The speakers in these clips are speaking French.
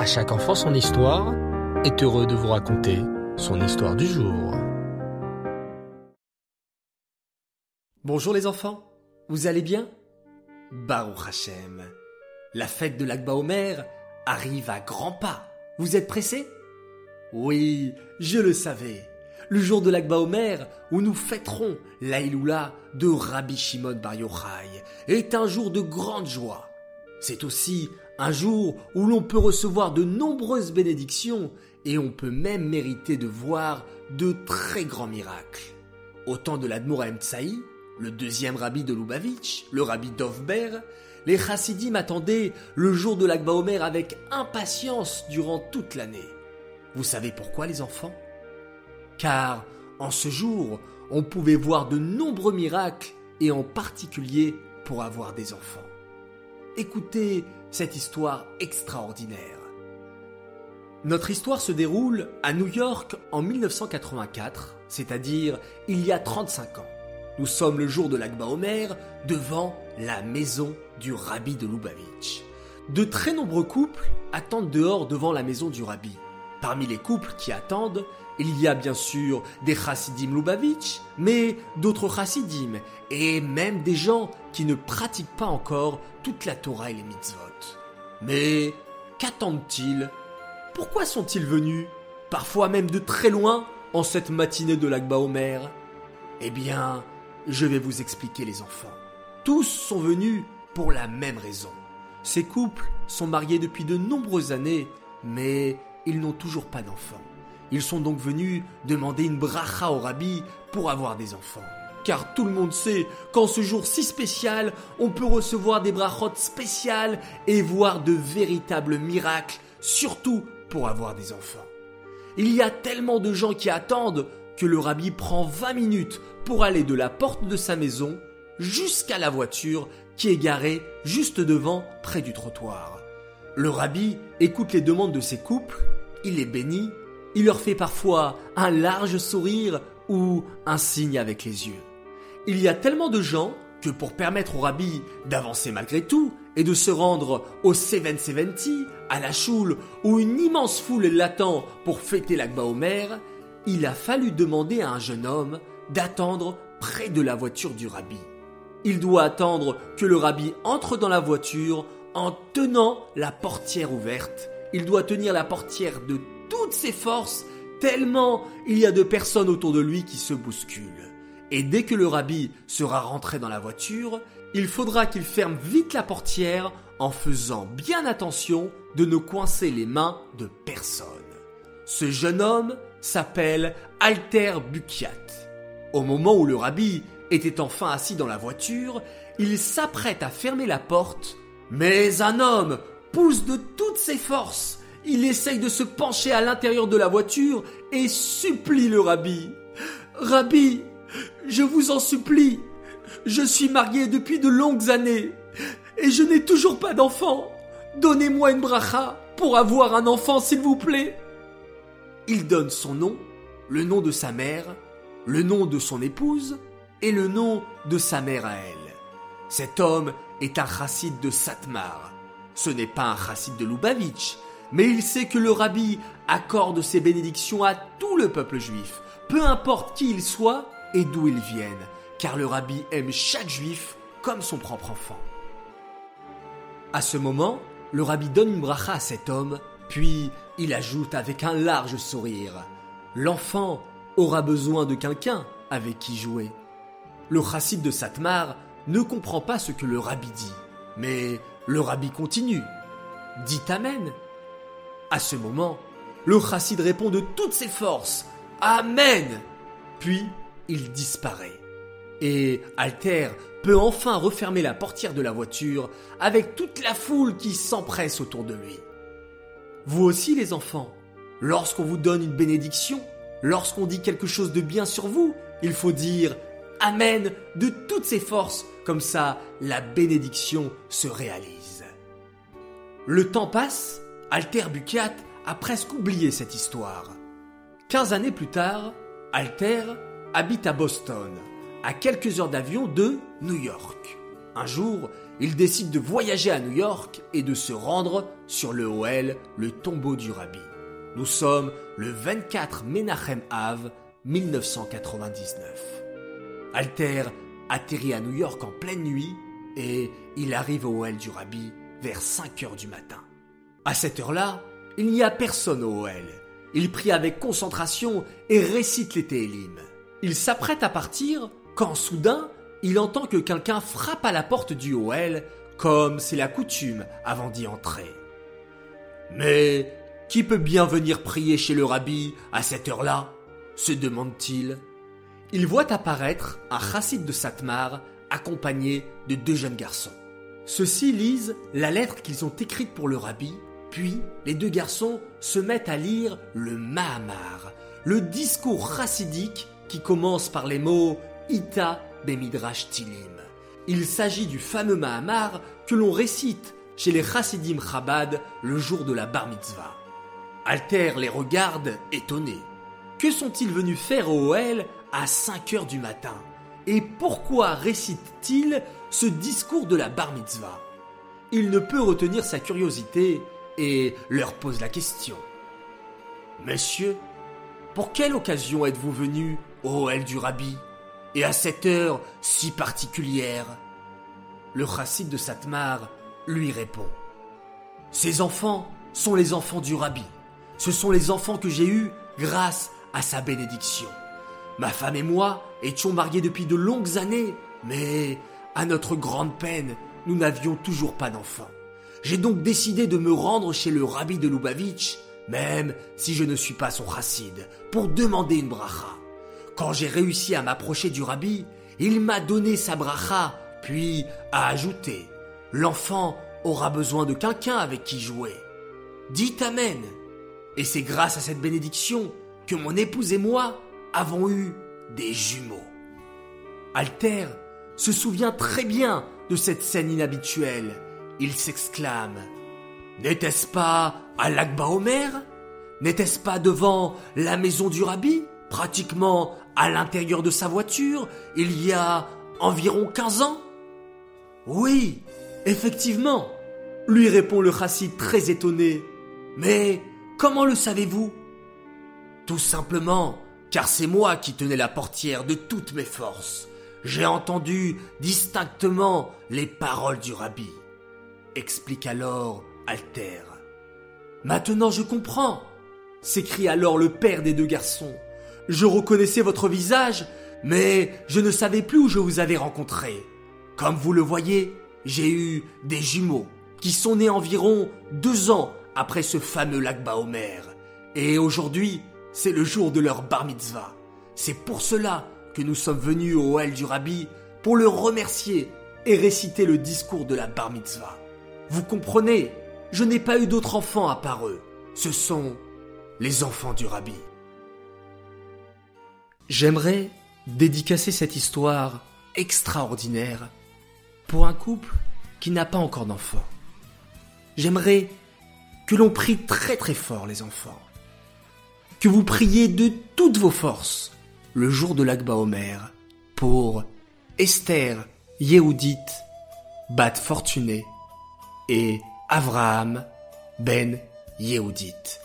À chaque enfant son histoire est heureux de vous raconter son histoire du jour. Bonjour les enfants, vous allez bien? Baruch Hashem, la fête de l'Akba Omer arrive à grands pas. Vous êtes pressés? Oui, je le savais. Le jour de l'Akba Omer, où nous fêterons l'Aïloula de Rabbi Shimon Bar Yochai, est un jour de grande joie. C'est aussi un jour où l'on peut recevoir de nombreuses bénédictions et on peut même mériter de voir de très grands miracles. Au temps de l'Admoraim Tsaï, le deuxième rabbi de Lubavitch, le rabbi Dovber, les chassidim attendaient le jour de l'Akba Omer avec impatience durant toute l'année. Vous savez pourquoi les enfants? Car en ce jour, on pouvait voir de nombreux miracles et en particulier pour avoir des enfants. Écoutez cette histoire extraordinaire. Notre histoire se déroule à New York en 1984, c'est-à-dire il y a 35 ans. Nous sommes le jour de l'Akba Omer devant la maison du rabbi de Lubavitch. De très nombreux couples attendent dehors devant la maison du rabbi. Parmi les couples qui attendent, il y a bien sûr des chassidim Lubavitch, mais d'autres chassidim, et même des gens qui ne pratiquent pas encore toute la Torah et les mitzvot. Mais qu'attendent-ils? Pourquoi sont-ils venus? Parfois même de très loin en cette matinée de l'Akba Omer? Eh bien, je vais vous expliquer les enfants. Tous sont venus pour la même raison. Ces couples sont mariés depuis de nombreuses années, mais ils n'ont toujours pas d'enfants. Ils sont donc venus demander une bracha au rabbi pour avoir des enfants. Car tout le monde sait qu'en ce jour si spécial, on peut recevoir des brachot spéciales et voir de véritables miracles, surtout pour avoir des enfants. Il y a tellement de gens qui attendent que le rabbi prend 20 minutes pour aller de la porte de sa maison jusqu'à la voiture qui est garée juste devant, près du trottoir. Le rabbi écoute les demandes de ses couples, il les bénit, il leur fait parfois un large sourire ou un signe avec les yeux. Il y a tellement de gens que pour permettre au rabbi d'avancer malgré tout et de se rendre au 770, à la choule, où une immense foule l'attend pour fêter l'Akba Omer, il a fallu demander à un jeune homme d'attendre près de la voiture du rabbi. Il doit attendre que le rabbi entre dans la voiture en tenant la portière ouverte. Il doit tenir la portière de ses forces, tellement il y a de personnes autour de lui qui se bousculent. Et dès que le rabbi sera rentré dans la voiture, il faudra qu'il ferme vite la portière en faisant bien attention de ne coincer les mains de personne. Ce jeune homme s'appelle Alter Bukiat. Au moment où le rabbi était enfin assis dans la voiture, il s'apprête à fermer la porte, mais un homme pousse de toutes ses forces. Il essaye de se pencher à l'intérieur de la voiture et supplie le rabbi. Rabbi, je vous en supplie, je suis marié depuis de longues années et je n'ai toujours pas d'enfant. Donnez-moi une bracha pour avoir un enfant, s'il vous plaît. Il donne son nom, le nom de sa mère, le nom de son épouse et le nom de sa mère à elle. Cet homme est un chassid de Satmar. Ce n'est pas un chassid de Lubavitch, mais il sait que le rabbi accorde ses bénédictions à tout le peuple juif, peu importe qui il soit et d'où il vienne, car le rabbi aime chaque juif comme son propre enfant. À ce moment, le rabbi donne une bracha à cet homme, puis il ajoute avec un large sourire L'enfant aura besoin de quelqu'un avec qui jouer. Le chassid de Satmar ne comprend pas ce que le rabbi dit, mais le rabbi continue. Dit Amen. À ce moment, le chassid répond de toutes ses forces Amen. Puis il disparaît. Et Alter peut enfin refermer la portière de la voiture avec toute la foule qui s'empresse autour de lui. Vous aussi les enfants, lorsqu'on vous donne une bénédiction, lorsqu'on dit quelque chose de bien sur vous, il faut dire Amen de toutes ses forces, comme ça la bénédiction se réalise. Le temps passe, Alter Bukiat a presque oublié cette histoire. Quinze années plus tard, Alter habite à Boston, à quelques heures d'avion de New York. Un jour, il décide de voyager à New York et de se rendre sur le OL, le tombeau du rabbi. Nous sommes le 24 Menachem Av 1999. Alter atterrit à New York en pleine nuit et il arrive au OL du rabbi vers 5 heures du matin. À cette heure-là, il n'y a personne au OL. Il prie avec concentration et récite les Télim. Il s'apprête à partir quand soudain il entend que quelqu'un frappe à la porte du OL, comme c'est la coutume avant d'y entrer. Mais qui peut bien venir prier chez le rabbi à cette heure-là? se demande-t-il. Il voit apparaître un chassid de Satmar accompagné de deux jeunes garçons. Ceux-ci lisent la lettre qu'ils ont écrite pour le rabbi, puis les deux garçons se mettent à lire le Mahamar, le discours chassidique qui commence par les mots Ita Bemidrash Tilim. Il s'agit du fameux Mahamar que l'on récite chez les Chassidim Chabad le jour de la Bar Mitzvah. Alter les regarde étonné. Que sont-ils venus faire au OL à 5 heures du matin? Et pourquoi récite-t-il ce discours de la Bar Mitzvah? Il ne peut retenir sa curiosité et leur pose la question. Messieurs, pour quelle occasion êtes-vous au OL du Rabbi et à cette heure si particulière? Le chassid de Satmar lui répond. Ces enfants sont les enfants du rabbi. Ce sont les enfants que j'ai eus grâce à sa bénédiction. Ma femme et moi étions mariés depuis de longues années, mais à notre grande peine, nous n'avions toujours pas d'enfants. J'ai donc décidé de me rendre chez le rabbi de Lubavitch, même si je ne suis pas son chassid, pour demander une bracha. Quand j'ai réussi à m'approcher du rabbi, il m'a donné sa bracha, puis a ajouté L'enfant aura besoin de quelqu'un avec qui jouer. Dites Amen. Et c'est grâce à cette bénédiction que mon épouse et moi avons eu des jumeaux. Alter se souvient très bien de cette scène inhabituelle. Il s'exclame N'était-ce pas à l'Akba Omer? N'était-ce pas devant la maison du rabbi? Pratiquement à l'intérieur de sa voiture il y a environ 15 ans? Oui, effectivement, lui répond le chassid très étonné. Mais comment le savez-vous? Tout simplement, car c'est moi qui tenais la portière de toutes mes forces. J'ai entendu distinctement les paroles du rabbi. Explique alors Alter. Maintenant je comprends, s'écrie alors le père des deux garçons. Je reconnaissais votre visage, mais je ne savais plus où je vous avais rencontré. Comme vous le voyez, j'ai eu des jumeaux qui sont nés environ deux ans après ce fameux lac Baomer. Et aujourd'hui, c'est le jour de leur bar mitzvah. C'est pour cela que nous sommes venus au Hall du Rabbi pour le remercier et réciter le discours de la bar mitzvah. Vous comprenez, je n'ai pas eu d'autres enfants à part eux. Ce sont les enfants du Rabbi. J'aimerais dédicacer cette histoire extraordinaire pour un couple qui n'a pas encore d'enfants. J'aimerais que l'on prie très très fort les enfants. Que vous priez de toutes vos forces le jour de l'Akba Omer pour Esther, Yehudit, Bat Fortuné et Avraham Ben Yehudit.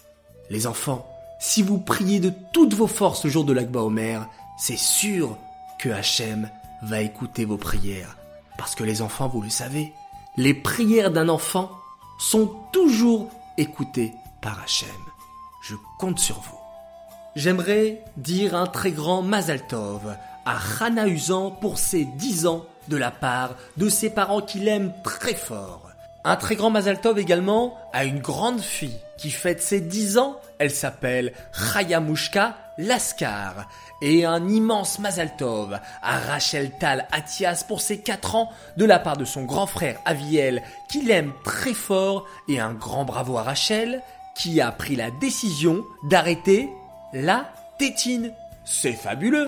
Les enfants, si vous priez de toutes vos forces le jour de l'Akba Omer, c'est sûr que Hachem va écouter vos prières. Parce que les enfants, vous le savez, les prières d'un enfant sont toujours écoutées par Hachem. Je compte sur vous. J'aimerais dire un très grand Mazal Tov à Hana Usan pour ses 10 ans de la part de ses parents qu'il aime très fort. Un très grand Mazal Tov également à une grande fille qui fête ses 10 ans. Elle s'appelle Chayamushka Laskar. Et un immense Mazal Tov à Rachel Tal Atias pour ses 4 ans de la part de son grand frère Aviel qu'il aime très fort. Et un grand bravo à Rachel qui a pris la décision d'arrêter la tétine. C'est fabuleux.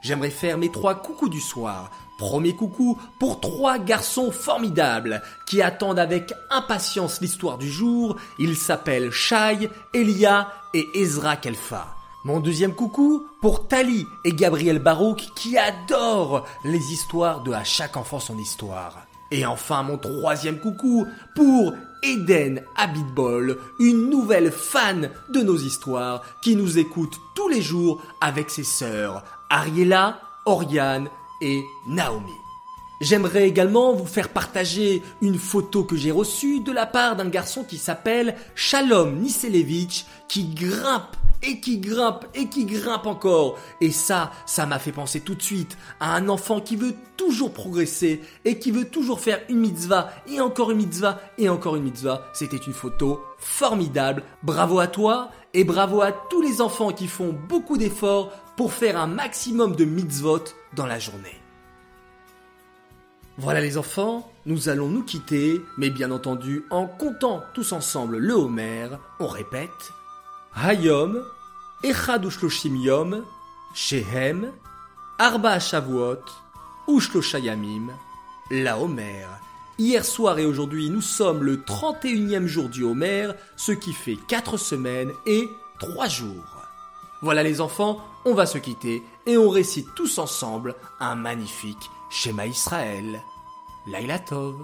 J'aimerais faire mes trois coucous du soir Premier coucou pour trois garçons formidables qui attendent avec impatience l'histoire du jour. Ils s'appellent Shai, Elia et Ezra Kelfa. Mon deuxième coucou pour Tali et Gabriel Barouk qui adorent les histoires de À chaque enfant son histoire. Et enfin mon troisième coucou pour Eden Abitbol, une nouvelle fan de nos histoires qui nous écoute tous les jours avec ses sœurs Ariella, Oriane et Naomi. J'aimerais également vous faire partager une photo que j'ai reçue de la part d'un garçon qui s'appelle Shalom Niselevich qui grimpe et qui grimpe et qui grimpe encore. Et ça, ça m'a fait penser tout de suite à un enfant qui veut toujours progresser et qui veut toujours faire une mitzvah et encore une mitzvah et encore une mitzvah. C'était une photo formidable. Bravo à toi et bravo à tous les enfants qui font beaucoup d'efforts pour faire un maximum de mitzvot dans la journée. Voilà les enfants, nous allons nous quitter, mais bien entendu en comptant tous ensemble le Homer, on répète Hayom, Echad Ushloshim Yom, Shehem, Arba Shavuot, Ushloshayamim, la Homer. Hier soir et aujourd'hui, nous sommes le 31e jour du Homer, ce qui fait 4 semaines et 3 jours. Voilà les enfants, on va se quitter et on récite tous ensemble un magnifique Shema Israël. Laila Tov.